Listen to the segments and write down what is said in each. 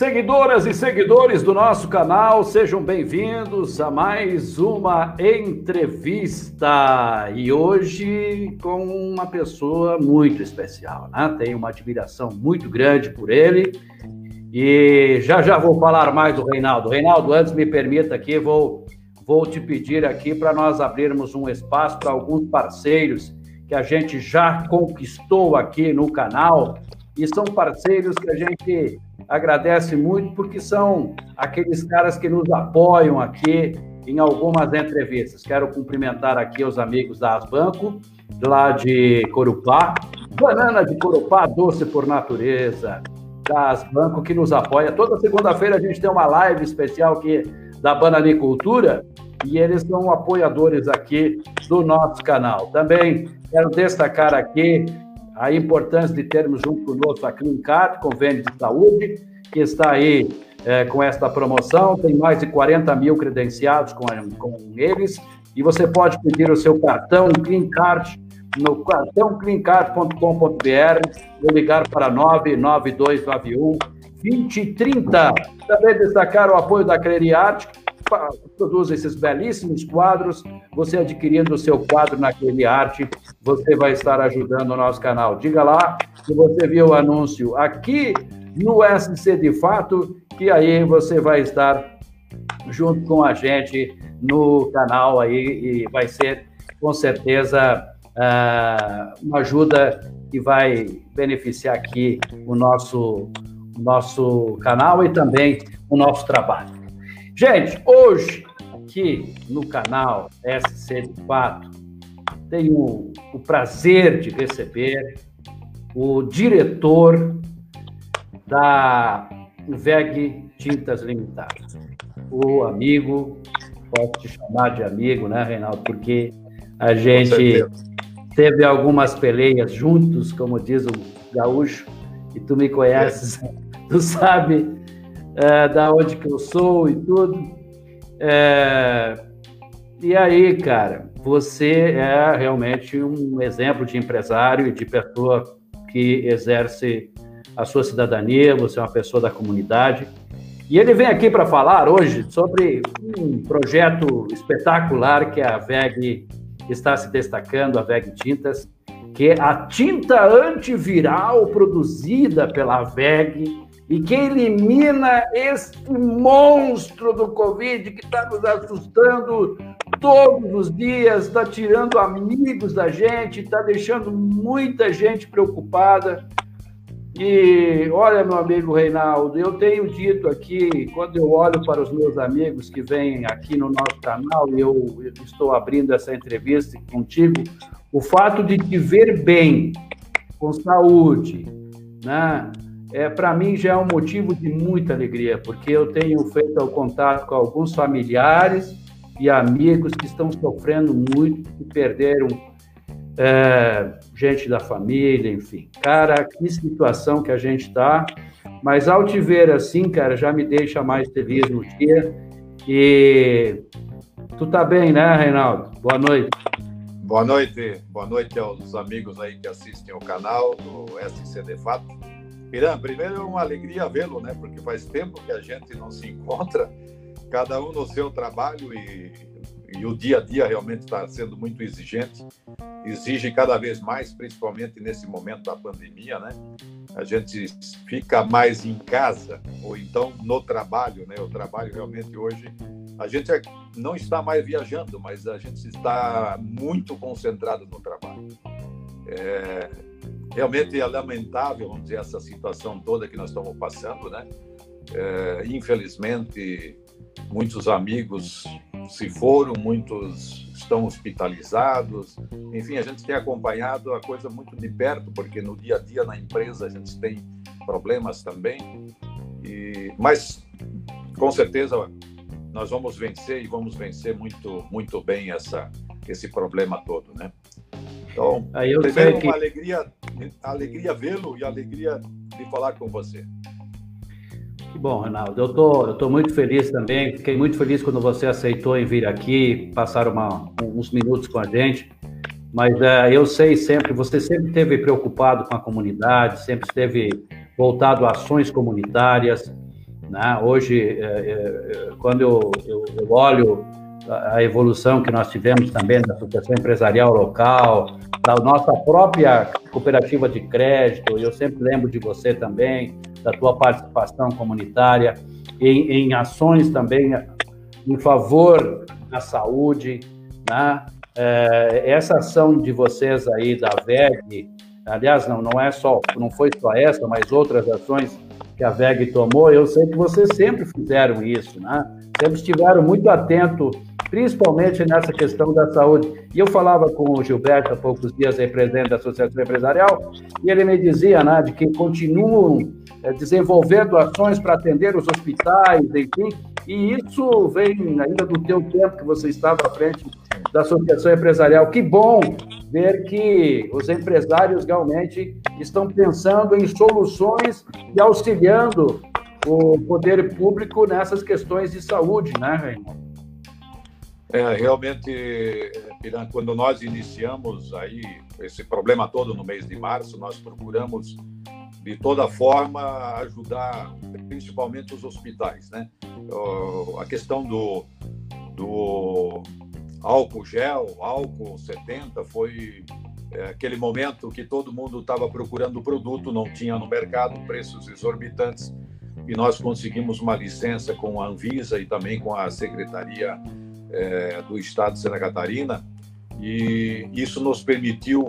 Seguidoras e seguidores do nosso canal, sejam bem-vindos a mais uma entrevista. E hoje com uma pessoa muito especial, né? Tenho uma admiração muito grande por ele. E já já vou falar mais do Reinaldo. Reinaldo, antes me permita aqui, vou, vou te pedir aqui para nós abrirmos um espaço para alguns parceiros que a gente já conquistou aqui no canal. E são parceiros que a gente agradece muito, porque são aqueles caras que nos apoiam aqui em algumas entrevistas. Quero cumprimentar aqui os amigos da Asbanco, lá de Corupá, Banana de Corupá, doce por natureza, da Asbanco, que nos apoia. Toda segunda-feira a gente tem uma live especial aqui da Bananicultura, e eles são apoiadores aqui do nosso canal. Também quero destacar aqui a importância de termos junto conosco a Clincard, convênio de saúde, que está aí é, com esta promoção, tem mais de 40 mil credenciados com, com eles, e você pode pedir o seu cartão Clincard no cartão clincard.com.br ou ligar para 99291 2030. Também destacar o apoio da Arte, produz esses belíssimos quadros. Você adquirindo o seu quadro na Arte, você vai estar ajudando o nosso canal. Diga lá se você viu o anúncio aqui no SC de Fato, que aí você vai estar junto com a gente no canal aí e vai ser com certeza uh, uma ajuda que vai beneficiar aqui o nosso, nosso canal e também o nosso trabalho. Gente, hoje aqui no canal SC de Fato, tenho o prazer de receber o diretor da VEG Tintas Limitada. O amigo, posso te chamar de amigo, né, Reinaldo? Porque a gente teve algumas peleias juntos, como diz o gaúcho, e tu me conheces, é. tu sabe é, da onde que eu sou e tudo. É, e aí, cara, você é realmente um exemplo de empresário e de pessoa que exerce a sua cidadania, você é uma pessoa da comunidade. E ele vem aqui para falar hoje sobre um projeto espetacular que a VEG está se destacando, a VEG Tintas, que é a tinta antiviral produzida pela VEG e que elimina este monstro do Covid que está nos assustando todos os dias, está tirando amigos da gente, está deixando muita gente preocupada. E olha, meu amigo Reinaldo, eu tenho dito aqui, quando eu olho para os meus amigos que vêm aqui no nosso canal, e eu estou abrindo essa entrevista contigo, o fato de te ver bem, com saúde, né? É, para mim já é um motivo de muita alegria, porque eu tenho feito o contato com alguns familiares e amigos que estão sofrendo muito e perderam é, gente da família, enfim. Cara, que situação que a gente está. Mas ao te ver assim, cara, já me deixa mais feliz no dia. E tu tá bem, né, Reinaldo? Boa noite. Boa noite, boa noite aos amigos aí que assistem o canal do SC de Fato. Piran, primeiro é uma alegria vê-lo, né? Porque faz tempo que a gente não se encontra, cada um no seu trabalho e, e o dia a dia realmente está sendo muito exigente, exige cada vez mais, principalmente nesse momento da pandemia, né? A gente fica mais em casa ou então no trabalho, né? O trabalho realmente hoje a gente é, não está mais viajando, mas a gente está muito concentrado no trabalho. É, realmente é lamentável, vamos dizer, essa situação toda que nós estamos passando, né? É, infelizmente, muitos amigos se foram, muitos estão hospitalizados. Enfim, a gente tem acompanhado a coisa muito de perto, porque no dia a dia na empresa a gente tem problemas também. E, mas, com certeza, nós vamos vencer e vamos vencer muito, muito bem essa, esse problema todo, né? Então, Aí eu primeiro, que... uma alegria, alegria vê-lo e alegria de falar com você. Que bom, Ronaldo. Eu tô, eu tô muito feliz também. Fiquei muito feliz quando você aceitou em vir aqui, passar uma, uns minutos com a gente. Mas uh, eu sei sempre, você sempre esteve preocupado com a comunidade, sempre esteve voltado a ações comunitárias. Né? Hoje, é, é, quando eu, eu, eu olho a evolução que nós tivemos também da associação empresarial local, da nossa própria cooperativa de crédito, eu sempre lembro de você também, da tua participação comunitária, em, em ações também em favor da saúde, né? É, essa ação de vocês aí da VEG, aliás, não, não é só, não foi só essa, mas outras ações que a VEG tomou, eu sei que vocês sempre fizeram isso, né? Sempre estiveram muito atentos, principalmente nessa questão da saúde. E eu falava com o Gilberto há poucos dias, aí, presidente da Associação Empresarial, e ele me dizia, né, de que continuam é, desenvolvendo ações para atender os hospitais, enfim, e isso vem ainda do teu tempo que você estava à frente da Associação Empresarial. Que bom ver que os empresários realmente estão pensando em soluções e auxiliando o poder público nessas questões de saúde, né, Reinaldo? É, realmente, quando nós iniciamos aí esse problema todo no mês de março, nós procuramos de toda forma ajudar principalmente os hospitais, né? A questão do, do álcool gel, álcool 70 foi é, aquele momento que todo mundo estava procurando o produto, não tinha no mercado, preços exorbitantes, e nós conseguimos uma licença com a Anvisa e também com a Secretaria é, do Estado de Santa Catarina, e isso nos permitiu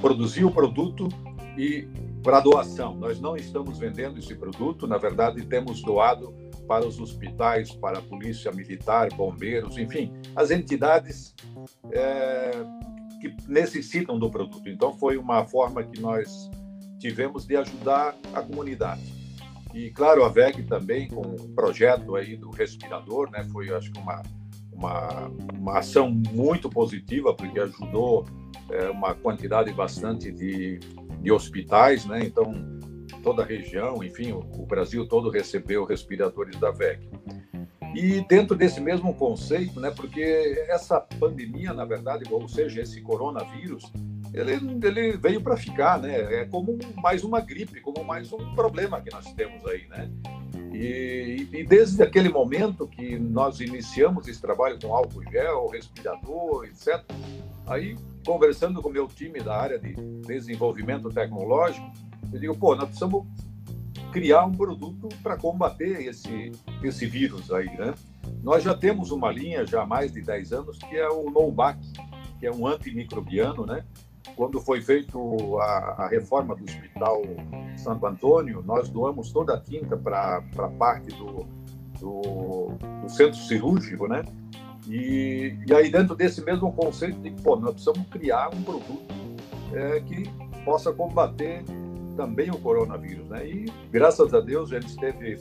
produzir o produto e para doação. Nós não estamos vendendo esse produto, na verdade, temos doado para os hospitais, para a polícia militar, bombeiros, enfim, as entidades é, que necessitam do produto. Então, foi uma forma que nós tivemos de ajudar a comunidade. E, claro, a VEG também, com o projeto aí do respirador, né, foi, acho que, uma, uma, uma ação muito positiva, porque ajudou é, uma quantidade bastante de de hospitais, né? Então, toda a região, enfim, o, Brasil todo recebeu respiradores da VEC. E dentro desse mesmo conceito, né, porque essa pandemia, na verdade, ou seja, esse coronavírus, ele, ele veio para ficar, né? É como mais uma gripe, como mais um problema que nós temos aí, né? E, e, desde aquele momento que nós iniciamos esse trabalho com álcool gel, respirador, etc., aí conversando com o meu time da área de desenvolvimento tecnológico, eu digo, pô, nós precisamos criar um produto para combater esse, esse vírus aí, né? Nós já temos uma linha já há mais de 10 anos que é o Novac, que é um antimicrobiano, né? Quando foi feito a, a reforma do Hospital Santo Antônio, nós doamos toda a tinta para a parte do, do, do centro cirúrgico, né? E, e aí, dentro desse mesmo conceito, de pô, nós precisamos criar um produto é, que possa combater também o coronavírus. Né? E, graças a Deus, eles teve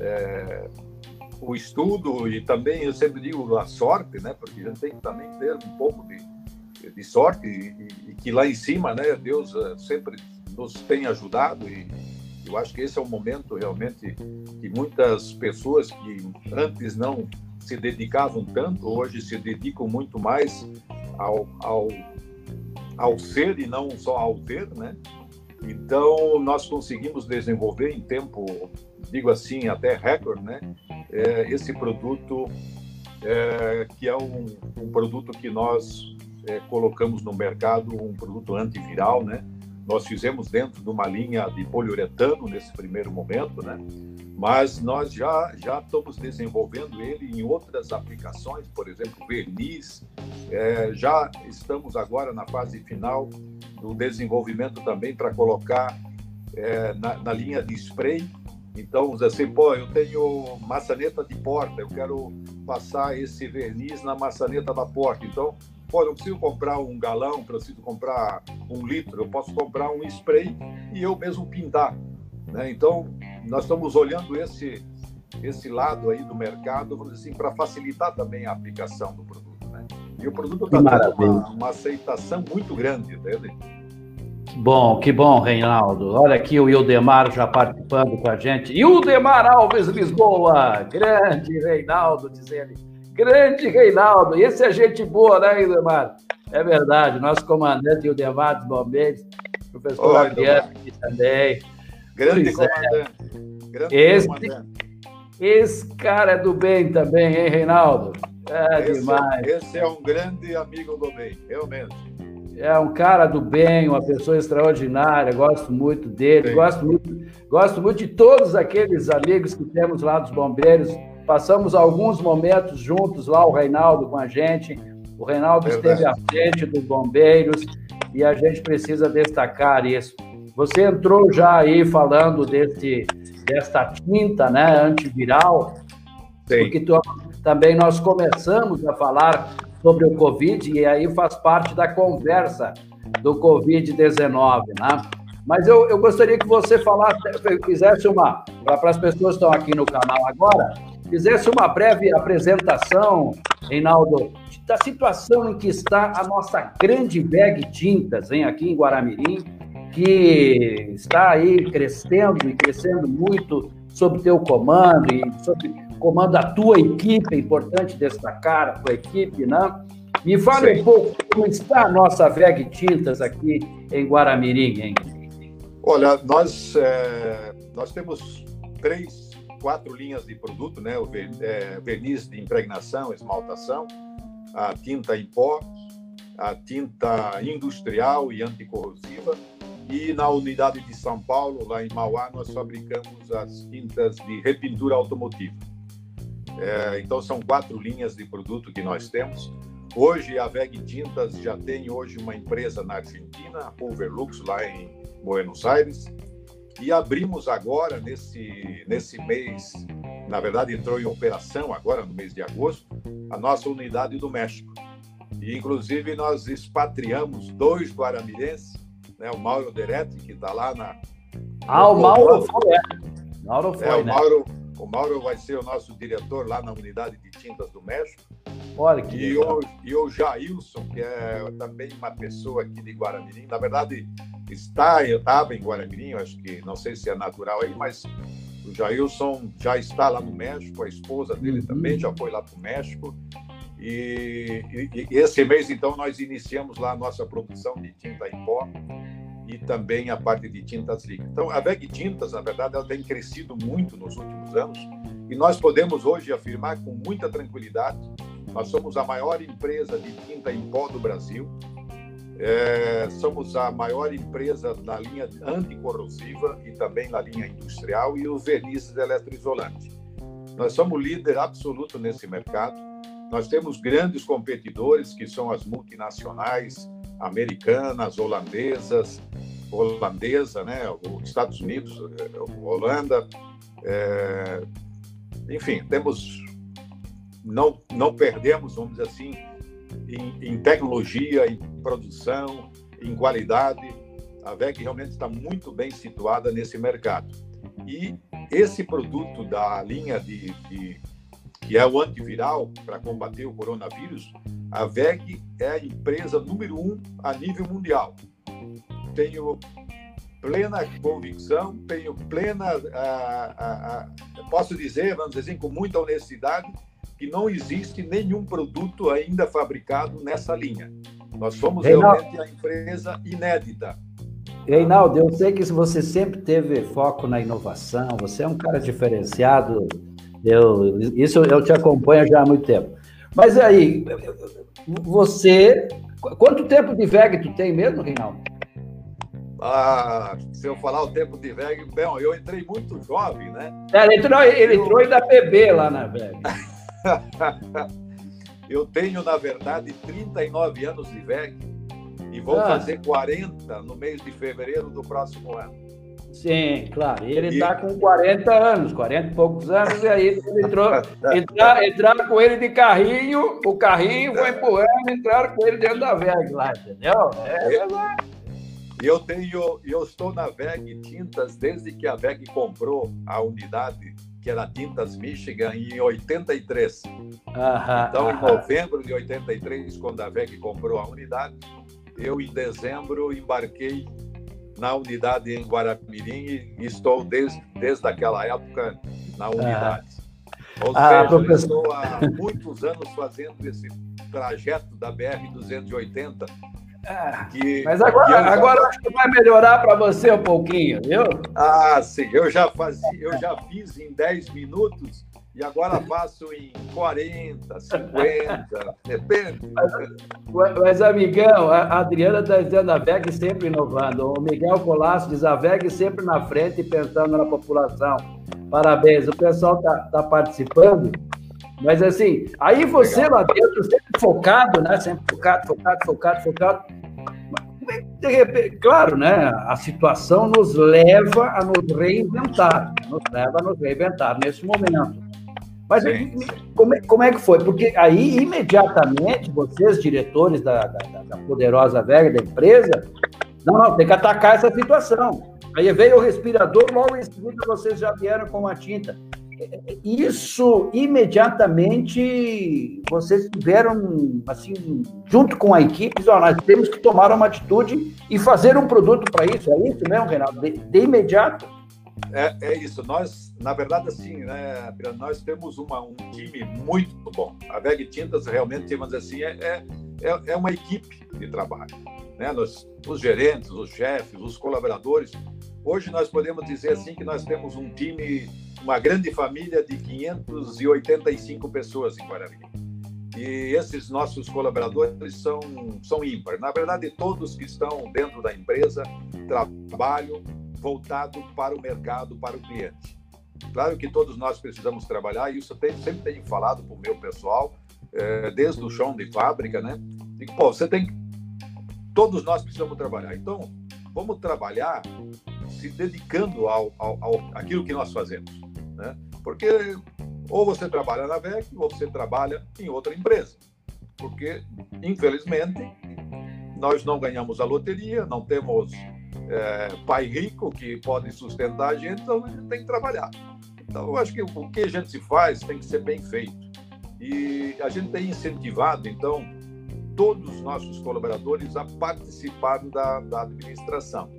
é, o estudo e também, eu sempre digo, a sorte, né? porque a gente tem que também ter um pouco de, de sorte e, e que lá em cima, né, Deus é, sempre nos tem ajudado e eu acho que esse é o momento realmente que muitas pessoas que antes não se dedicavam tanto, hoje se dedicam muito mais ao, ao, ao ser e não só ao ter, né? Então, nós conseguimos desenvolver em tempo, digo assim, até recorde, né? É, esse produto, é, que é um, um, produto que nós é, colocamos no mercado, um produto antiviral, né? Nós fizemos dentro de uma linha de poliuretano nesse primeiro momento, né? mas nós já, já estamos desenvolvendo ele em outras aplicações, por exemplo, verniz. É, já estamos agora na fase final do desenvolvimento também para colocar é, na, na, linha de spray. Então, assim, pô, eu tenho maçaneta de porta, eu quero passar esse verniz na maçaneta da porta. Então, pô, não preciso comprar um galão, preciso comprar um litro, eu posso comprar um spray e eu mesmo pintar. Né? Então, nós estamos olhando esse, esse lado aí do mercado, vamos dizer assim, para facilitar também a aplicação do produto. Né? E o produto está tendo uma, uma, aceitação muito grande dele. Que bom, que bom, Reinaldo. Olha aqui o Ildemar já participando com a gente. Ildemar Alves Lisboa, grande Reinaldo, diz ele. Grande Reinaldo. E esse é gente boa, né, Ildemar? É verdade, nosso comandante Ildemar dos Bombeiros, professor Adriano aqui também. Grande pois é. comandante. É. Grande esse, comandante. Esse cara é do bem também, hein, Reinaldo? É esse, demais. Esse é um grande amigo do bem, realmente. É um cara do bem, uma pessoa extraordinária, gosto muito dele, gosto muito, gosto muito de todos aqueles amigos que temos lá dos bombeiros. Passamos alguns momentos juntos lá, o Reinaldo com a gente. O Reinaldo Verdade. esteve à frente dos bombeiros e a gente precisa destacar isso. Você entrou já aí falando desse, desta tinta né, antiviral, Sim. porque tu, também nós começamos a falar sobre o Covid e aí faz parte da conversa do Covid-19, né? Mas eu, eu gostaria que você falasse, fizesse uma, para as pessoas que estão aqui no canal agora, fizesse uma breve apresentação, Reinaldo, da situação em que está a nossa grande bag tintas, hein, aqui em Guaramirim, que está aí crescendo e crescendo muito sob teu comando e sob comando da tua equipe, é importante destacar a tua equipe, né? Me fale Sim. um pouco como está a nossa VEG Tintas aqui em Guaramirim, hein? Olha, nós, é, nós temos três, quatro linhas de produto, né? O é, verniz de impregnação, esmaltação, a tinta em pó, a tinta industrial e anticorrosiva, e na unidade de São Paulo, lá em Mauá, nós fabricamos as tintas de repintura automotiva. É, então são quatro linhas de produto que nós temos. Hoje a VEG Tintas já tem hoje uma empresa na Argentina, a Overlux, lá em Buenos Aires, e abrimos agora nesse nesse mês, na verdade entrou em operação agora no mês de agosto, a nossa unidade do México. E inclusive nós expatriamos dois guaramirenses, né, o Mauro Deretti que está lá na Ah, o Mauro foi, é. Mauro foi, é, o né? Mauro o Mauro vai ser o nosso diretor lá na unidade de tintas do México. Olha que e o, e o Jailson, que é também uma pessoa aqui de Guaramirim, na verdade está, eu estava em Guaramirim, acho que não sei se é natural aí, mas o Jailson já está lá no México, a esposa dele uhum. também já foi lá para o México. E, e, e, esse mês, então, nós iniciamos lá a nossa produção de tinta em pó e também a parte de tintas líquidas. Então, a VEG Tintas, na verdade, ela tem crescido muito nos últimos anos e nós podemos hoje afirmar com muita tranquilidade, nós somos a maior empresa de tinta em pó do Brasil, é, somos a maior empresa na linha anticorrosiva e também na linha industrial e os vernizes eletroisolantes. Nós somos líder absoluto nesse mercado. Nós temos grandes competidores que são as multinacionais, americanas, holandesas, holandesa, né, os Estados Unidos, eh, Holanda, é, enfim, temos não não perdemos, vamos dizer assim, em, em tecnologia, em produção, em qualidade. A VEG realmente está muito bem situada nesse mercado. E esse produto da linha de, de que é o antiviral para combater o coronavírus, a VEG é a empresa número um a nível mundial. Tenho plena convicção, tenho plena, a, a, a, posso dizer, vamos dizer assim, com muita honestidade, que não existe nenhum produto ainda fabricado nessa linha. Nós somos Reinaldo, realmente a empresa inédita. Reinaldo, eu sei que você sempre teve foco na inovação, você é um cara diferenciado, eu, isso eu te acompanho já há muito tempo. Mas aí, você. Quanto tempo de VEG tu tem mesmo, Reinaldo? Ah, se eu falar o tempo de VEG, bem, eu entrei muito jovem, né? É, ele entrou, ele eu... entrou ainda PB lá na VEG. eu tenho, na verdade, 39 anos de VEG e vou ah. fazer 40 no mês de fevereiro do próximo ano. Sim, claro. E ele está com 40 anos, 40 e poucos anos, e aí ele entrou, entrar, entraram com ele de carrinho, o carrinho foi empurrando, entraram com ele dentro da VEG lá, entendeu? É, é eu tenho, eu estou na VEG Tintas desde que a VEG comprou a unidade que era Tintas Michigan em 83. Aham, então, aham. em novembro de 83, quando a VEG comprou a unidade, eu em dezembro embarquei na unidade em Guaramirim e estou desde, desde aquela época na unidade. Ah. Ou ah, seja, professor... estou há muitos anos fazendo esse trajeto da BR-280 Que, mas agora, que agora acho que vai melhorar para você um pouquinho, viu? Ah, sim. Eu já, fazia, eu já fiz em 10 minutos e agora faço em 40, 50, depende. Mas, mas amigão, a Adriana está dizendo a VEG sempre inovando. O Miguel Colasso diz a VEG sempre na frente e pensando na população. Parabéns, o pessoal está tá participando. Mas assim, aí você Legal. lá dentro, sempre focado, né? Sempre focado, focado, focado, focado. De repente, claro, né? A situação nos leva a nos reinventar, nos leva a nos reinventar nesse momento. Mas como é, como é, que foi? Porque aí, imediatamente, vocês, diretores da, da, da poderosa velha da empresa, não, não, tem que atacar essa situação. Aí veio o respirador, logo em seguida vocês já vieram com a tinta. Isso, imediatamente, vocês tiveram, assim, junto com a equipe, nós temos que tomar uma atitude e fazer um produto para isso. É isso mesmo, Renato? De, de imediato? É, é, isso. Nós, na verdade, assim, né, nós temos uma, um time muito bom. A VEG Tintas realmente, dizer assim, é, é, é uma equipe de trabalho. Né? Nós, os gerentes, os chefes, os colaboradores. Hoje nós podemos dizer assim que nós temos um time, uma grande família de 585 pessoas em Guarani. E esses nossos colaboradores são, são ímpares. Na verdade, todos que estão dentro da empresa trabalham voltado para o mercado, para o cliente. Claro que todos nós precisamos trabalhar, e isso sempre tenho falado para o meu pessoal, é, desde o chão de fábrica, né? Digo, pô, você tem. Todos nós precisamos trabalhar. Então, vamos trabalhar se dedicando ao, ao, ao aquilo que nós fazemos, né? Porque ou você trabalha na VEC ou você trabalha em outra empresa. Porque, infelizmente, nós não ganhamos a loteria, não temos é, pai rico que pode sustentar a gente, então a gente tem que trabalhar. Então, eu acho que o que a gente faz tem que ser bem feito. E a gente tem incentivado, então, todos os nossos colaboradores a participarem da, da administração.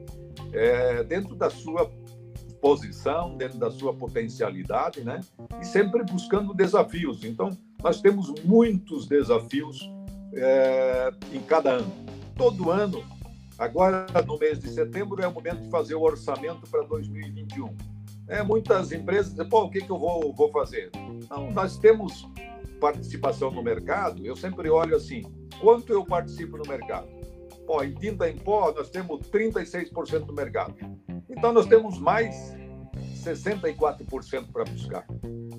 É, dentro da sua posição, dentro da sua potencialidade, né? E sempre buscando desafios. Então, nós temos muitos desafios é, em cada ano. Todo ano Agora, no mês de setembro, é o momento de fazer o orçamento para 2021. É, muitas empresas dizem, pô, o que, que eu vou, vou fazer? Não, nós temos participação no mercado, eu sempre olho assim, quanto eu participo no mercado? Pô, em tinta em pó, nós temos 36% do mercado. Então, nós temos mais 64% para buscar.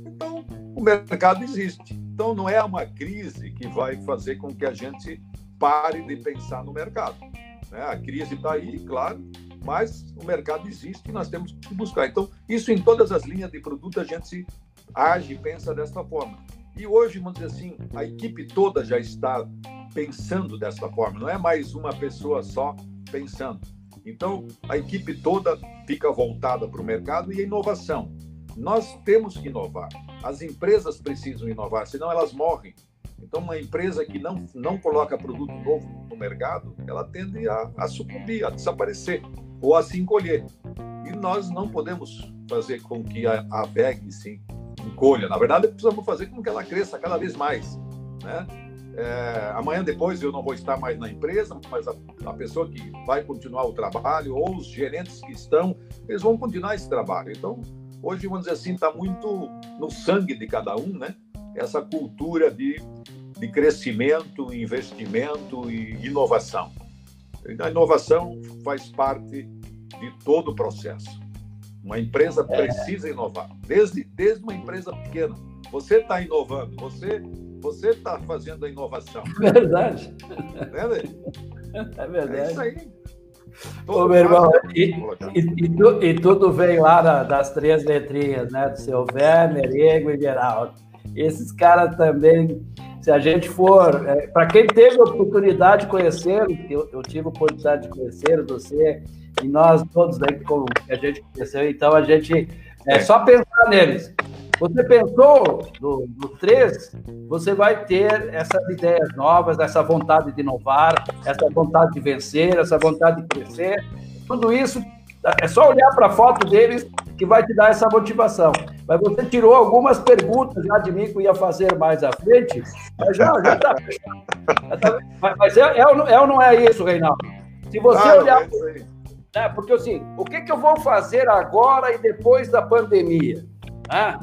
Então, o mercado existe. Então, não é uma crise que vai fazer com que a gente pare de pensar no mercado. Né? A crise está aí, claro, mas o mercado existe e nós temos que buscar. Então, isso em todas as linhas de produto a gente age e pensa desta forma. E hoje, vamos dizer assim, a equipe toda já está pensando dessa forma, não é mais uma pessoa só pensando. Então, a equipe toda fica voltada para o mercado e a inovação. Nós temos que inovar. As empresas precisam inovar, senão elas morrem. Então, uma empresa que não, não coloca produto novo no mercado, ela tende a, a sucumbir, a desaparecer ou a se encolher. E nós não podemos fazer com que a, a se encolha. Na verdade, precisamos fazer com que ela cresça cada vez mais. Né? É, amanhã depois eu não vou estar mais na empresa, mas a, a, pessoa que vai continuar o trabalho ou os gerentes que estão, eles vão continuar esse trabalho. Então, hoje, vamos dizer assim, está muito no sangue de cada um, né? essa cultura de, de crescimento, investimento e inovação. A inovação faz parte de todo o processo. Uma empresa é. precisa inovar, desde, desde uma empresa pequena. Você está inovando, você você está fazendo a inovação. Verdade. É, é verdade. É isso aí. Ô, meu irmão, e, e, e, tu, e, tudo vem lá das três letrinhas, né? Do seu Werner, Ego e Geraldo. Esses caras também, se a gente for. É, Para quem teve a oportunidade de conhecer, eu, eu tive a oportunidade de conhecer você, e nós todos aí que a gente conheceu, então a gente. É, é só pensar neles. Você pensou no, no 3, você vai ter essas ideias novas, essa vontade de inovar, essa vontade de vencer, essa vontade de crescer. Tudo isso é só olhar para a foto deles que vai te dar essa motivação. Mas você tirou algumas perguntas já de mim que eu ia fazer mais à frente, mas já está tá fechado. Mas é, é, é, ou não é isso, Reinaldo? Se você ah, olhar. É né, porque assim, o que, que eu vou fazer agora e depois da pandemia? Né?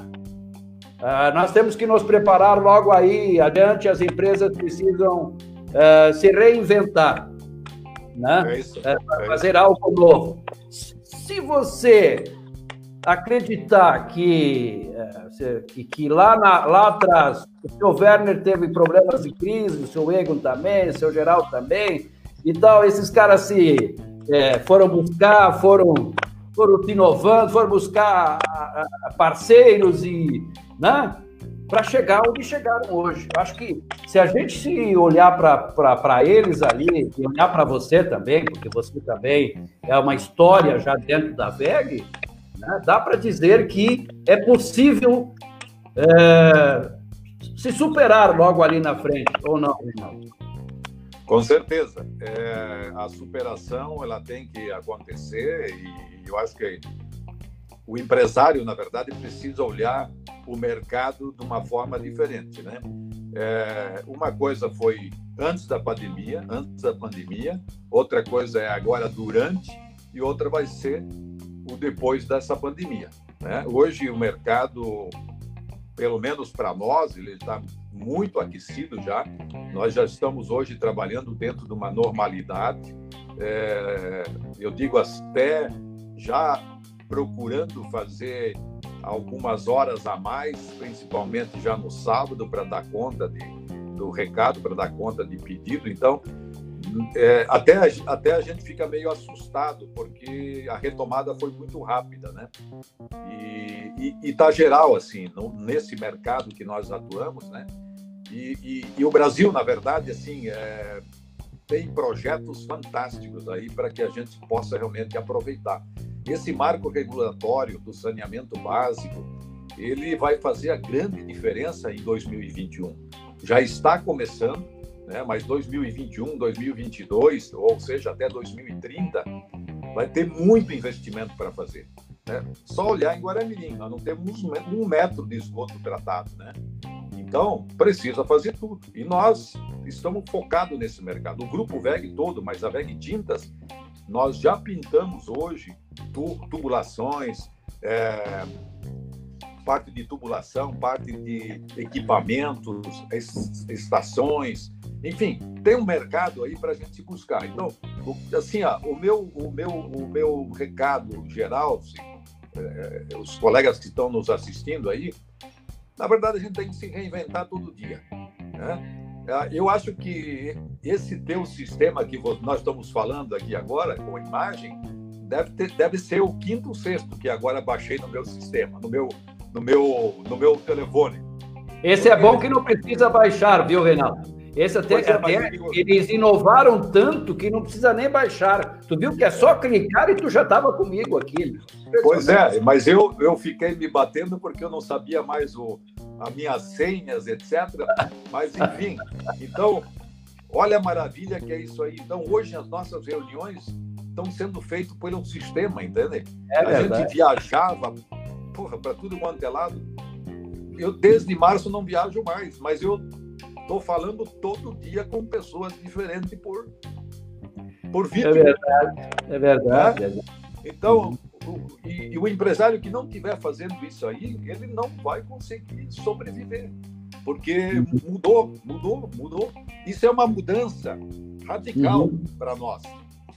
Ah, nós temos que nos preparar logo aí, adiante, as empresas precisam uh, se reinventar, né? É isso, é fazer algo novo. Se você acreditar que, uh, que, que, lá, na, lá atrás o seu Werner teve problemas de crise, o seu Egon também, o seu Geraldo também, e tal, esses caras se é, foram buscar, foram, foram inovando, foram buscar parceiros e né? para chegar onde chegaram hoje. Eu acho que se a gente se olhar para eles ali, e olhar para você também, porque você também é uma história já dentro da VEG, né? dá para dizer que é possível é, se superar logo ali na frente, ou não, Reinaldo? Com certeza. É, a superação ela tem que acontecer e eu acho que o empresário, na verdade, precisa olhar o mercado de uma forma diferente, né? É, uma coisa foi antes da pandemia, antes da pandemia, outra coisa é agora durante e outra vai ser o depois dessa pandemia. Né? Hoje o mercado, pelo menos para nós, ele está muito aquecido já. Nós já estamos hoje trabalhando dentro de uma normalidade. É, eu digo até já procurando fazer algumas horas a mais, principalmente já no sábado, para dar conta de, do recado, para dar conta de pedido. Então, é, até, até a gente fica meio assustado, porque a retomada foi muito rápida, né? E está geral, assim, no, nesse mercado que nós atuamos, né? E, e, e o Brasil, na verdade, assim, é, tem projetos fantásticos aí para que a gente possa realmente aproveitar. Esse marco regulatório do saneamento básico, ele vai fazer a grande diferença em 2021. Já está começando, né? mas 2021, 2022, ou seja, até 2030, vai ter muito investimento para fazer. Né? Só olhar em Guaramirim, nós não temos um metro de esgoto tratado. Né? Então, precisa fazer tudo. E nós estamos focados nesse mercado. O grupo VEG todo, mas a VEG Tintas, nós já pintamos hoje tubulações, é, parte de tubulação, parte de equipamentos, estações, enfim, tem um mercado aí para a gente buscar. Então, assim, ó, o meu, o meu, o meu recado geral, assim, é, os colegas que estão nos assistindo aí, na verdade a gente tem que se reinventar todo dia. Né? É, eu acho que esse teu sistema que nós estamos falando aqui agora, com imagem, deve, ter, deve ser o quinto ou sexto que agora baixei no meu sistema, no meu, no meu, no meu telefone. Esse é bom que não precisa baixar, viu, Reinaldo? Esse até, é, até eles inovaram tanto que não precisa nem baixar. Tu viu que é só clicar e tu já estava comigo aqui. Pois é, mas eu, eu fiquei me batendo porque eu não sabia mais o, as minhas senhas, etc. Mas, enfim, então, olha a maravilha que é isso aí. Então, hoje as nossas reuniões estão sendo feitas por um sistema, entende? É a verdade. gente viajava, para tudo quanto é lado. Eu, desde março, não viajo mais, mas eu estou falando todo dia com pessoas diferentes por, por vídeo. É verdade, é verdade. Né? Então, o, e, e, o empresário que não estiver fazendo isso aí, ele não vai conseguir sobreviver. Porque mudou, mudou, mudou. Isso é uma mudança radical uhum. para nós.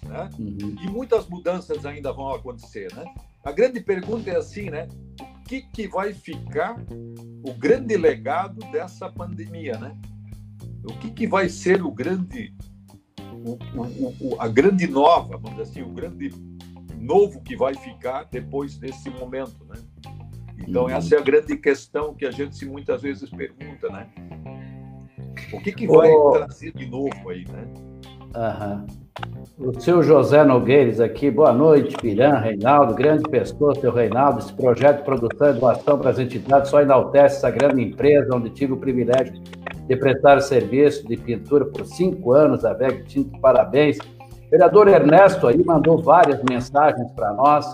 Né? Uhum. E muitas mudanças ainda vão acontecer. Né? A grande pergunta é assim, né? O que, que vai ficar o grande legado dessa pandemia, né? O que, que vai ser o grande, o, o, o, a grande nova, vamos dizer assim, o grande novo que vai ficar depois desse momento, né? Então, uhum. essa é a grande questão que a gente se muitas vezes pergunta, né? O que, que vai oh. trazer de novo aí, né? O seu José Nogueiras aqui, boa noite, Piran, Reinaldo, grande pessoa, seu Reinaldo. Esse projeto de produção e doação para as entidades só enaltece essa grande empresa onde tive o privilégio de prestar serviço de pintura por cinco anos, a VEG Tinto, parabéns. O vereador Ernesto aí mandou várias mensagens para nós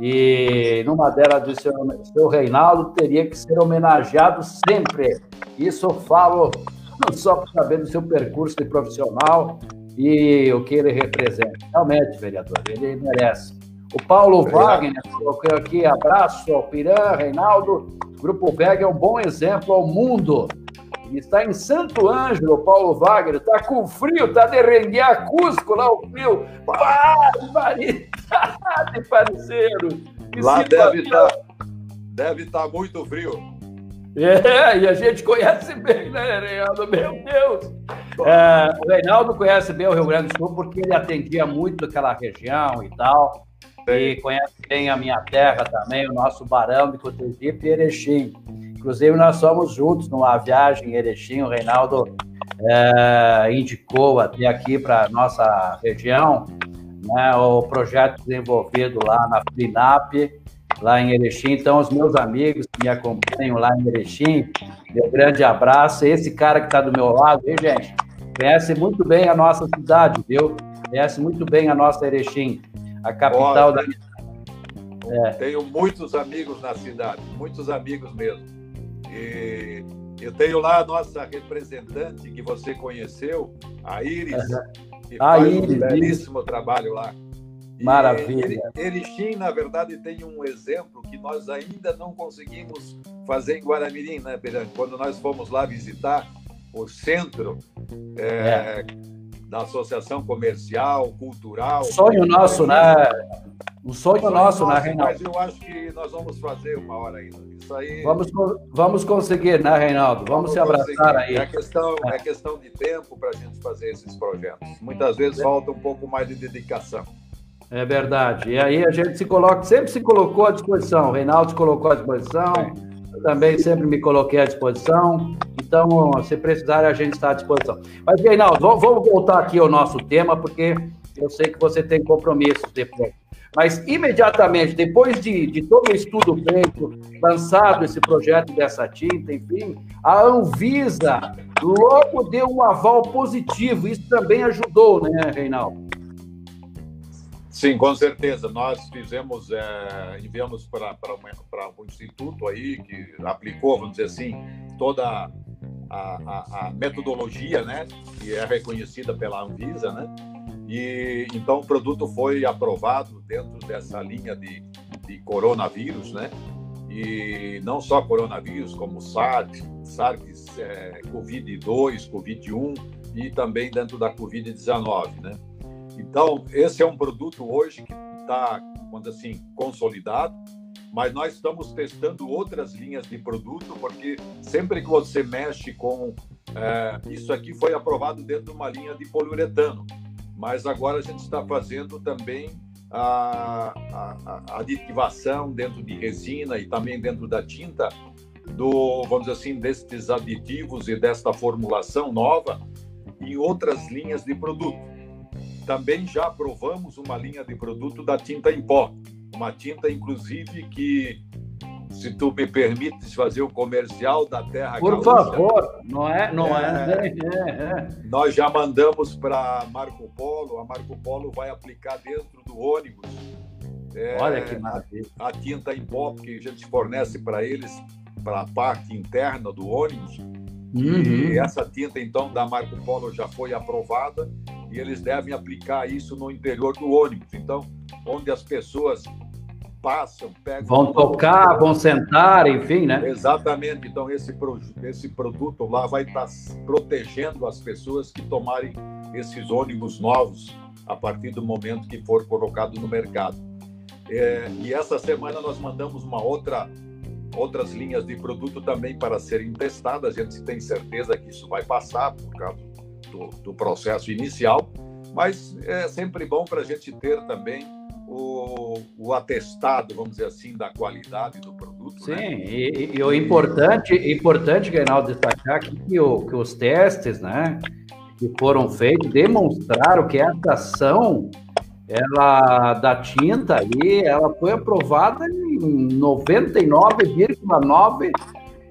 E numa delas disse: seu Reinaldo teria que ser homenageado sempre. Isso eu falo não só para saber do seu percurso de profissional e o que ele representa. Realmente, vereador, ele merece. O Paulo Obrigado. Wagner colocou aqui: abraço ao Piran, Reinaldo. Grupo VEG é um bom exemplo ao mundo. Está em Santo Ângelo, Paulo Wagner. Está com frio, está de render a Cusco lá o frio. Barbaridade, parceiro. lá deve estar tá, deve tá muito frio. É, e a gente conhece bem, né, Reinaldo? Meu Deus! É, o Reinaldo conhece bem o Rio Grande do Sul porque ele atendia muito aquela região e tal. E conhece bem a minha terra também, o nosso Barão de Cotegipe e Erechim. Inclusive, nós somos juntos numa viagem em Erechim. O Reinaldo é, indicou até aqui para nossa região né, o projeto desenvolvido lá na FLINAP, lá em Erechim. Então, os meus amigos que me acompanham lá em Erechim, meu grande abraço. Esse cara que está do meu lado, hein, gente? Conhece muito bem a nossa cidade, viu? Conhece muito bem a nossa Erechim, a capital Olha, da. É. Tenho muitos amigos na cidade, muitos amigos mesmo. E eu tenho lá a nossa representante que você conheceu, a Iris, que a faz Iris, um belíssimo Iris. trabalho lá. Maravilha. Erechim, na verdade, tem um exemplo que nós ainda não conseguimos fazer em Guaramirim, né? Quando nós fomos lá visitar o centro é, é. da Associação Comercial, Cultural. Sonho nosso, né? Um sonho, sonho nosso, né, Reinaldo? Mas eu acho que nós vamos fazer uma hora ainda. Isso aí. Vamos, vamos conseguir, né, Reinaldo? Vamos, vamos se abraçar conseguir. aí. É questão, é. é questão de tempo para a gente fazer esses projetos. Muitas vezes é. falta um pouco mais de dedicação. É verdade. E aí a gente se coloca, sempre se colocou à disposição. O Reinaldo se colocou à disposição. Também sempre me coloquei à disposição. Então, se precisar, a gente está à disposição. Mas, Reinaldo, vamos voltar aqui ao nosso tema, porque eu sei que você tem compromissos depois. Mas, imediatamente, depois de, de todo o estudo feito, lançado esse projeto dessa tinta, enfim, a Anvisa logo deu um aval positivo. Isso também ajudou, né, Reinaldo? Sim, com certeza. Nós fizemos, é, enviamos para um instituto aí que aplicou, vamos dizer assim, toda a, a, a, metodologia, né, que é reconhecida pela Anvisa, né, e então o produto foi aprovado dentro dessa linha de, de coronavírus, né, e não só coronavírus, como SARS, SARS, é, COVID-2, COVID-1 e também dentro da COVID-19, né. Então, esse é um produto hoje que está, quando assim, consolidado, mas nós estamos testando outras linhas de produto, porque sempre que você mexe com. É, isso aqui foi aprovado dentro de uma linha de poliuretano, mas agora a gente está fazendo também a, a, a aditivação dentro de resina e também dentro da tinta, do, vamos dizer assim, destes aditivos e desta formulação nova em outras linhas de produto. Também já aprovamos uma linha de produto da tinta em pó, uma tinta inclusive que se tu me permites fazer o comercial da Terra Por Gaúcha, favor, não é, não é, é, é, é. Nós já mandamos para Marco Polo, a Marco Polo vai aplicar dentro do ônibus. É, Olha que maravilha. A, a, tinta em pó que a gente fornece para eles para a parte interna do ônibus. Uhum. E essa tinta então da Marco Polo já foi aprovada e eles devem aplicar isso no interior do ônibus. Então, onde as pessoas passam, pegam. Vão tocar, vão sentar, enfim, né? Exatamente. Então, esse, esse produto lá vai estar protegendo as pessoas que tomarem esses ônibus novos a partir do momento que for colocado no mercado. É, e essa semana nós mandamos uma outra outras linhas de produto também para serem testadas. A gente tem certeza que isso vai passar por causa do, do processo inicial, mas é sempre bom para a gente ter também o, o, atestado, vamos dizer assim, da qualidade do produto. Sim, né? e, e, o importante, importante, Reinaldo, destacar aqui que, o, que os testes, né, que foram feitos demonstraram que essa ação ela da tinta ali, ela foi aprovada em 99,9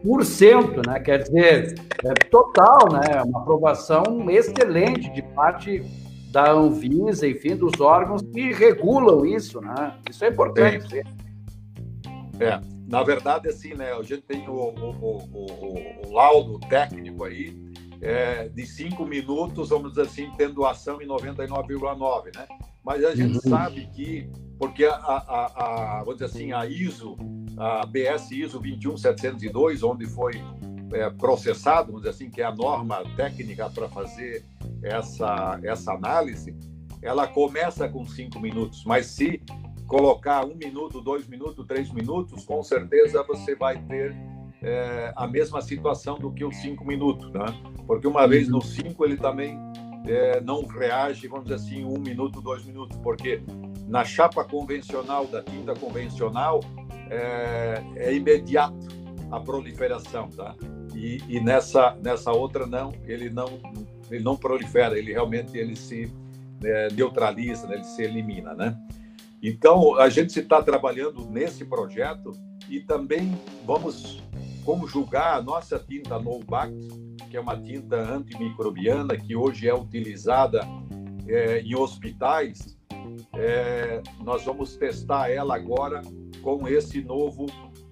né? Quer dizer, é total, né? Uma aprovação excelente de parte da Anvisa, enfim, dos órgãos que regulam isso, né? Isso é importante. É, na verdade, assim, né? A gente tem o, o, o, o laudo técnico aí é, de cinco minutos, vamos dizer assim, tendo ação em 99,9, né? Mas a gente uhum. sabe que, porque a, a, a, vamos dizer assim, a ISO, a BS ISO 21702, onde foi é, processado, vamos dizer assim, que é a norma técnica para fazer essa, essa análise, ela começa com cinco minutos, mas se colocar um minuto, dois minutos, três minutos, com certeza você vai ter é, a mesma situação do que os cinco minutos, né? Porque uma vez no cinco ele também é, não reage, vamos dizer assim, um minuto, dois minutos, porque na chapa convencional, da tinta convencional, é, é imediato a proliferação, tá? E, e, nessa nessa outra não, ele não ele não prolifera, ele realmente ele se é, neutraliza, né? ele se elimina, né? Então a gente está trabalhando nesse projeto e também vamos conjugar a nossa tinta Novak, que é uma tinta antimicrobiana que hoje é utilizada é, em hospitais. É, nós vamos testar ela agora com esse novo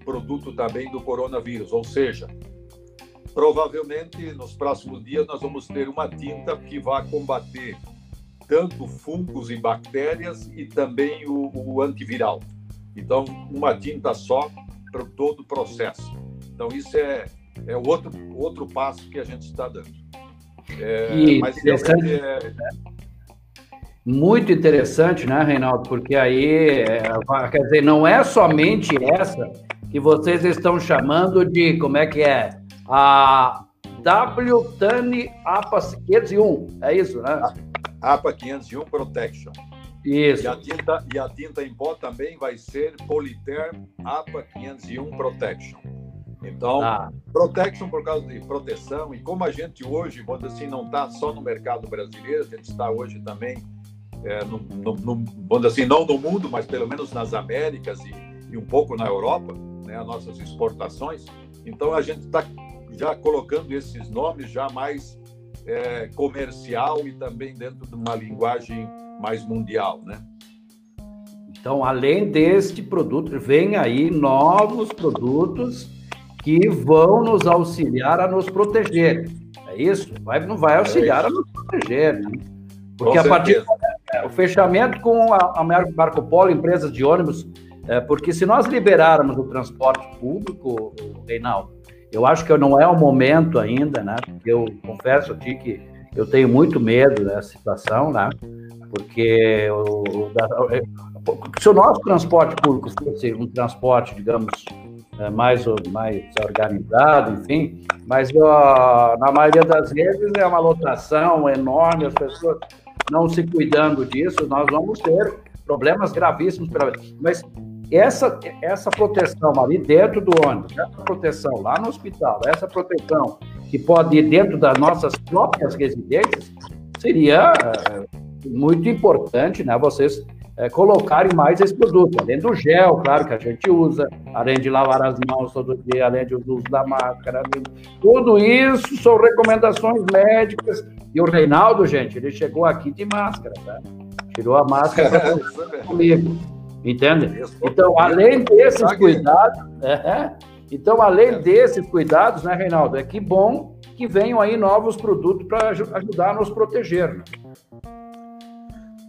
produto também do coronavírus, ou seja, provavelmente nos próximos dias nós vamos ter uma tinta que vai combater tanto fungos e bactérias e também o, o antiviral. Então, uma tinta só para todo o processo. Então, isso é, é outro, outro passo que a gente está dando. É, mas interessante, é... Muito interessante, né, Reinaldo? Porque aí, é, quer dizer, não é somente essa que vocês estão chamando de, como é que é? A WTANI APA 501, é isso, né? APA 501 Protection. Isso. E a tinta, e a tinta em pó também vai ser Politerm APA 501 Protection. Então, ah. protection por causa de proteção, e como a gente hoje, quando assim, não está só no mercado brasileiro, a gente está hoje também, é, no, no, no, vamos assim, não no mundo, mas pelo menos nas Américas e, e um pouco na Europa, né, as nossas exportações. Então, a gente está já colocando esses nomes já mais é, comercial e também dentro de uma linguagem mais mundial, né? Então, além deste produto, vem aí novos produtos que vão nos auxiliar a nos proteger. É isso? Vai, não vai auxiliar a nos proteger, né? Porque a partir do fechamento com a, a Marco Polo, empresas de ônibus, é, porque se nós liberarmos o transporte público, Reinaldo, eu acho que não é o momento ainda, né? Eu confesso aqui que eu tenho muito medo dessa situação, né? Porque o, o, se o nosso transporte público fosse um transporte, digamos, é, mais, mais organizado, enfim, mas ó, na maioria das vezes é uma lotação enorme, as pessoas não se cuidando disso, nós vamos ter problemas gravíssimos. Mas essa, essa proteção ali dentro do ônibus, essa proteção lá no hospital, essa proteção que pode ir dentro das nossas próprias residências, seria é, muito importante, né? Vocês é, colocarem mais esse produto, além do gel, claro, que a gente usa, além de lavar as mãos todo dia, além do uso da máscara, tudo isso são recomendações médicas. E o Reinaldo, gente, ele chegou aqui de máscara, tá? Tirou a máscara para comigo, entende? Então, além desses cuidados, é, então, além desses cuidados, né, Reinaldo, é que bom que venham aí novos produtos para ajudar a nos proteger. Né?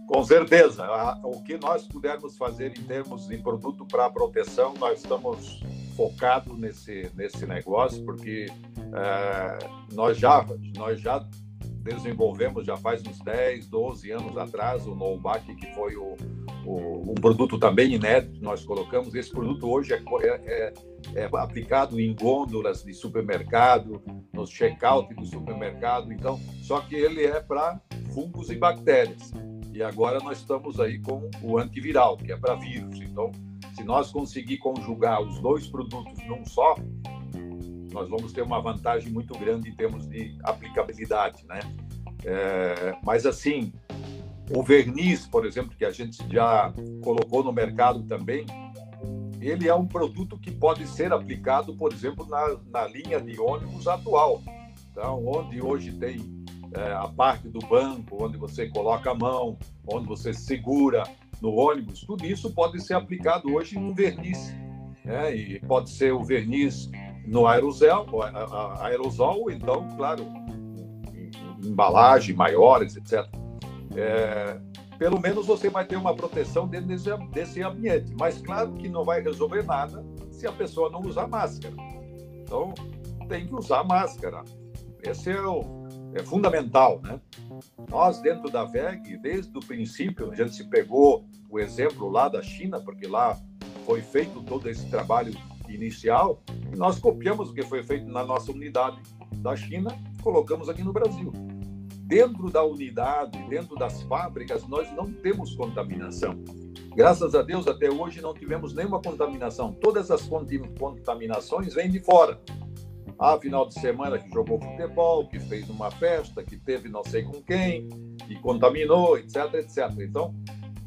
Com certeza. O que nós pudermos fazer em termos de produto para proteção, nós estamos focados nesse, nesse negócio, porque é, nós, já, nós já desenvolvemos, já faz uns 10, 12 anos atrás, o Novac, que foi o, o, um produto também inédito nós colocamos. Esse produto hoje é, é, é, é aplicado em gôndolas de supermercado, nos check-out do supermercado, então, só que ele é para fungos e bactérias. E agora nós estamos aí com o antiviral, que é para vírus. Então, se nós conseguir conjugar os dois produtos num só, nós vamos ter uma vantagem muito grande em termos de aplicabilidade, né? É, mas assim, o verniz, por exemplo, que a gente já colocou no mercado também, ele é um produto que pode ser aplicado, por exemplo, na, na linha de ônibus atual, então, onde hoje tem é, a parte do banco, onde você coloca a mão, onde você segura no ônibus, tudo isso pode ser aplicado hoje em verniz. Né? E pode ser o verniz no aerosol, aerosol então, claro, embalagem maiores, etc. É, pelo menos você vai ter uma proteção dentro desse, desse ambiente. Mas claro que não vai resolver nada se a pessoa não usar máscara. Então, tem que usar máscara. Esse é, o, é fundamental, né? Nós, dentro da VEG, desde o princípio, a gente se pegou o exemplo lá da China, porque lá foi feito todo esse trabalho inicial, nós copiamos o que foi feito na nossa unidade da China, colocamos aqui no Brasil. Dentro da unidade, dentro das fábricas, nós não temos contaminação. Graças a Deus, até hoje não tivemos nenhuma contaminação. Todas as contaminações vêm de fora. Ah, final de semana que jogou futebol, que fez uma festa, que teve não sei com quem, que contaminou, etc, etc. Então,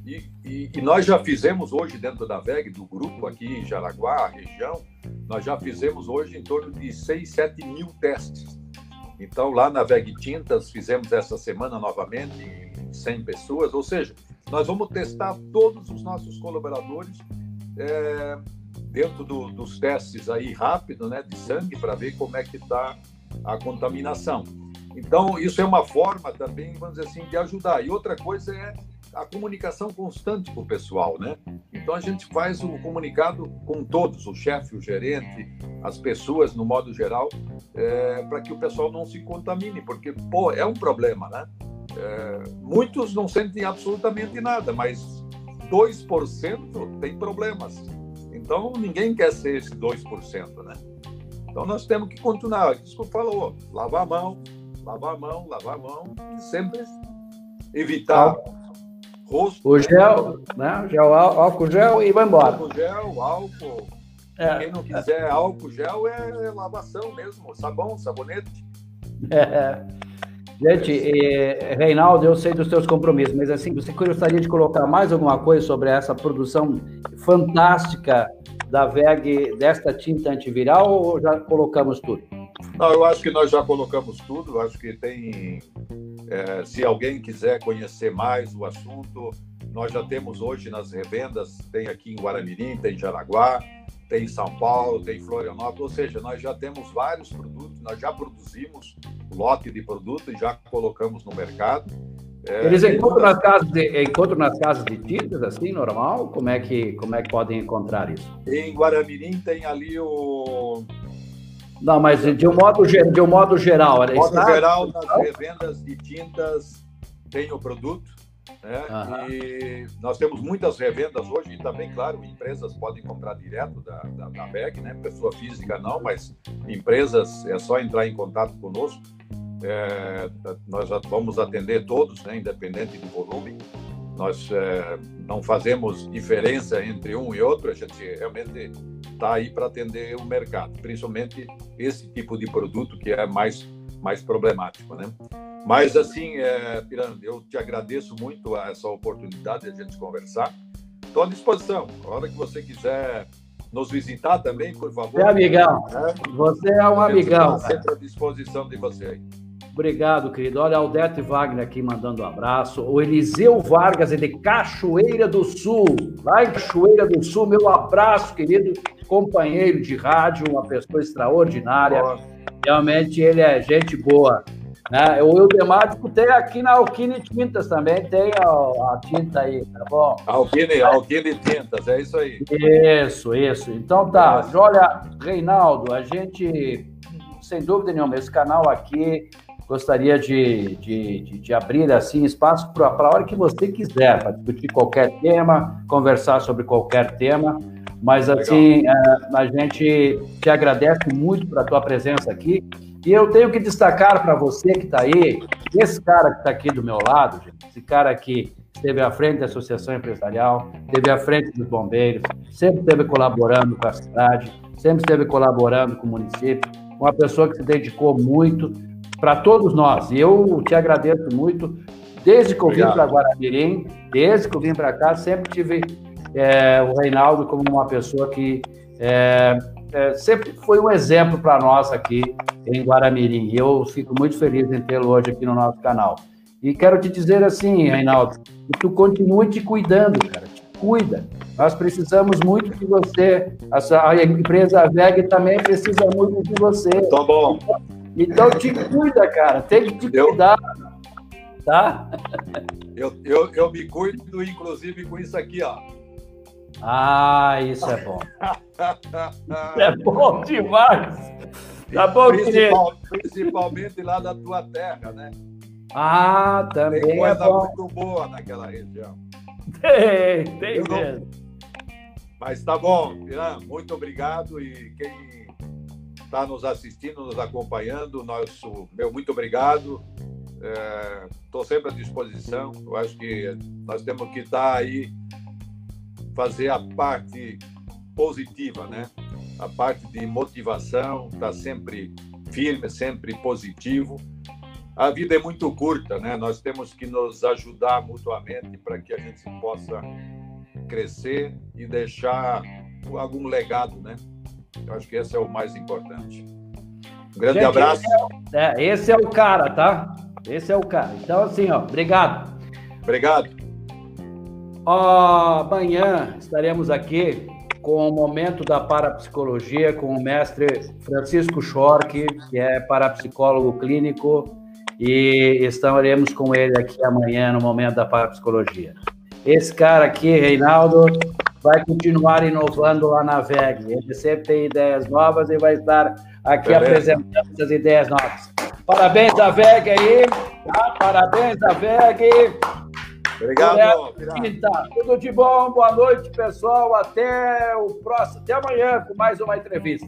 e, e, e, nós já fizemos hoje dentro da VEG, do grupo aqui em Jaraguá, região, nós já fizemos hoje em torno de 6, 7 mil testes. Então, lá na VEG Tintas, fizemos essa semana novamente em 100 pessoas, ou seja, nós vamos testar todos os nossos colaboradores é, dentro do, dos testes aí rápido, né, de sangue, para ver como é que está a contaminação. Então, isso é uma forma também, vamos dizer assim, de ajudar. E outra coisa é a comunicação constante com o pessoal, né? Então a gente faz o comunicado com todos, o chefe, o gerente, as pessoas no modo geral, é, para que o pessoal não se contamine, porque pô, é um problema, né? É, muitos não sentem absolutamente nada, mas 2% tem problemas. Então ninguém quer ser esse 2%, né? Então nós temos que continuar. Isso que eu falo, lavar a mão, lavar a mão, lavar a mão e sempre evitar rosto. O gel, né? Gel, álcool gel e vai embora. Álcool gel, álcool. É, Quem não quiser álcool gel é, lavação mesmo, sabão, sabonete. É. Gente, eh, Reinaldo, eu sei dos seus compromissos, mas assim, você gostaria de colocar mais alguma coisa sobre essa produção fantástica da VEG desta tinta antiviral ou já colocamos tudo? Não, eu acho que nós já colocamos tudo. Acho que tem. É, se alguém quiser conhecer mais o assunto, nós já temos hoje nas revendas, tem aqui em Guaramirim, tem em Jaraguá, tem em São Paulo, tem em Florianópolis, ou seja, nós já temos vários produtos, nós já produzimos lote de produto e já colocamos no mercado. É, Eles encontram nas, casas de, encontram nas casas de tintas, assim, normal? Como é, que, como é que podem encontrar isso? Em Guaramirim tem ali o não, mas de um modo, de um modo geral. De modo geral, nas revendas de tintas tem o produto. Né? Uhum. E nós temos muitas revendas hoje e também, claro, empresas podem comprar direto da, da, da BEG, né? pessoa física não, mas empresas é só entrar em contato conosco. É, nós vamos atender todos, né? independente do volume. Nós é, não fazemos diferença entre um e outro, a gente realmente está aí para atender o mercado, principalmente esse tipo de produto que é mais, mais problemático, né? Mas, assim, é, Pirando, eu te agradeço muito essa oportunidade de a gente conversar. Estou à disposição. A hora que você quiser nos visitar também, por favor. É amigão. Né? Você é um amigão. Sempre à disposição de você aí. Obrigado, querido. Olha, Aldete Wagner aqui mandando um abraço. O Eliseu Vargas é de Cachoeira do Sul. Lá em Cachoeira do Sul, meu abraço, querido companheiro de rádio, uma pessoa extraordinária. Realmente ele é gente boa. Né? O Eudemático tem aqui na Alquine Tintas também, tem a, a, tinta aí, tá bom? Alquine, Alquine Tintas, é isso aí. Isso, isso. Então tá, olha, Reinaldo, a gente, sem dúvida nenhuma, esse canal aqui gostaria de, de, de, de abrir assim espaço para a hora que você quiser, para discutir qualquer tema, conversar sobre qualquer tema. Mas assim, a, é, a gente te agradece muito pela tua presença aqui. E eu tenho que destacar para você que está aí, esse cara que está aqui do meu lado, gente, esse cara aqui esteve à frente da Associação Empresarial, esteve à frente dos bombeiros, sempre esteve colaborando com a cidade, sempre esteve colaborando com o município, uma pessoa que se dedicou muito para todos nós. E eu te agradeço muito. Desde que eu vim para Guaramirim, desde que eu vim para cá, sempre tive é, o Reinaldo como uma pessoa que é, é, sempre foi um exemplo para nós aqui em Guaramirim. E eu fico muito feliz em tê-lo hoje aqui no nosso canal. E quero te dizer assim, Reinaldo, que tu continue te cuidando, cara. Te cuida. Nós precisamos muito de você. A empresa VEG também precisa muito de você. Tá bom. Então, te cuida, cara. Tem que te eu... cuidar. Tá? Eu, eu, eu me cuido, inclusive, com isso aqui, ó. Ah, isso é bom. isso é bom demais. Tá bom, Principal, Principalmente lá da tua terra, né? Ah, também tem coisa é muito boa naquela região. Tem, tem Eu mesmo. Não... Mas tá bom, Irã, muito obrigado e quem está nos assistindo, nos acompanhando, nosso meu muito obrigado. Estou é, sempre à disposição. Eu acho que nós temos que estar tá aí fazer a parte positiva, né? A parte de motivação, estar tá sempre firme, sempre positivo a vida é muito curta, né? Nós temos que nos ajudar mutuamente para que a gente possa crescer e deixar algum legado, né? Eu acho que esse é o mais importante. Um grande gente, abraço. Esse é, é, esse é o cara, tá? Esse é o cara. Então, assim, ó, obrigado. Obrigado. Ó, amanhã estaremos aqui com o momento da parapsicologia com o mestre Francisco Schork, que é parapsicólogo clínico e estaremos com ele aqui amanhã no momento da parapsicologia. Esse cara aqui, Reinaldo, vai continuar inovando lá na VEG. Ele sempre tem ideias novas e vai estar aqui Beleza. apresentando essas ideias novas. Parabéns à VEG aí, tá? parabéns à VEG. Obrigado. Tudo de bom, boa noite, pessoal. Até o próximo, até amanhã com mais uma entrevista.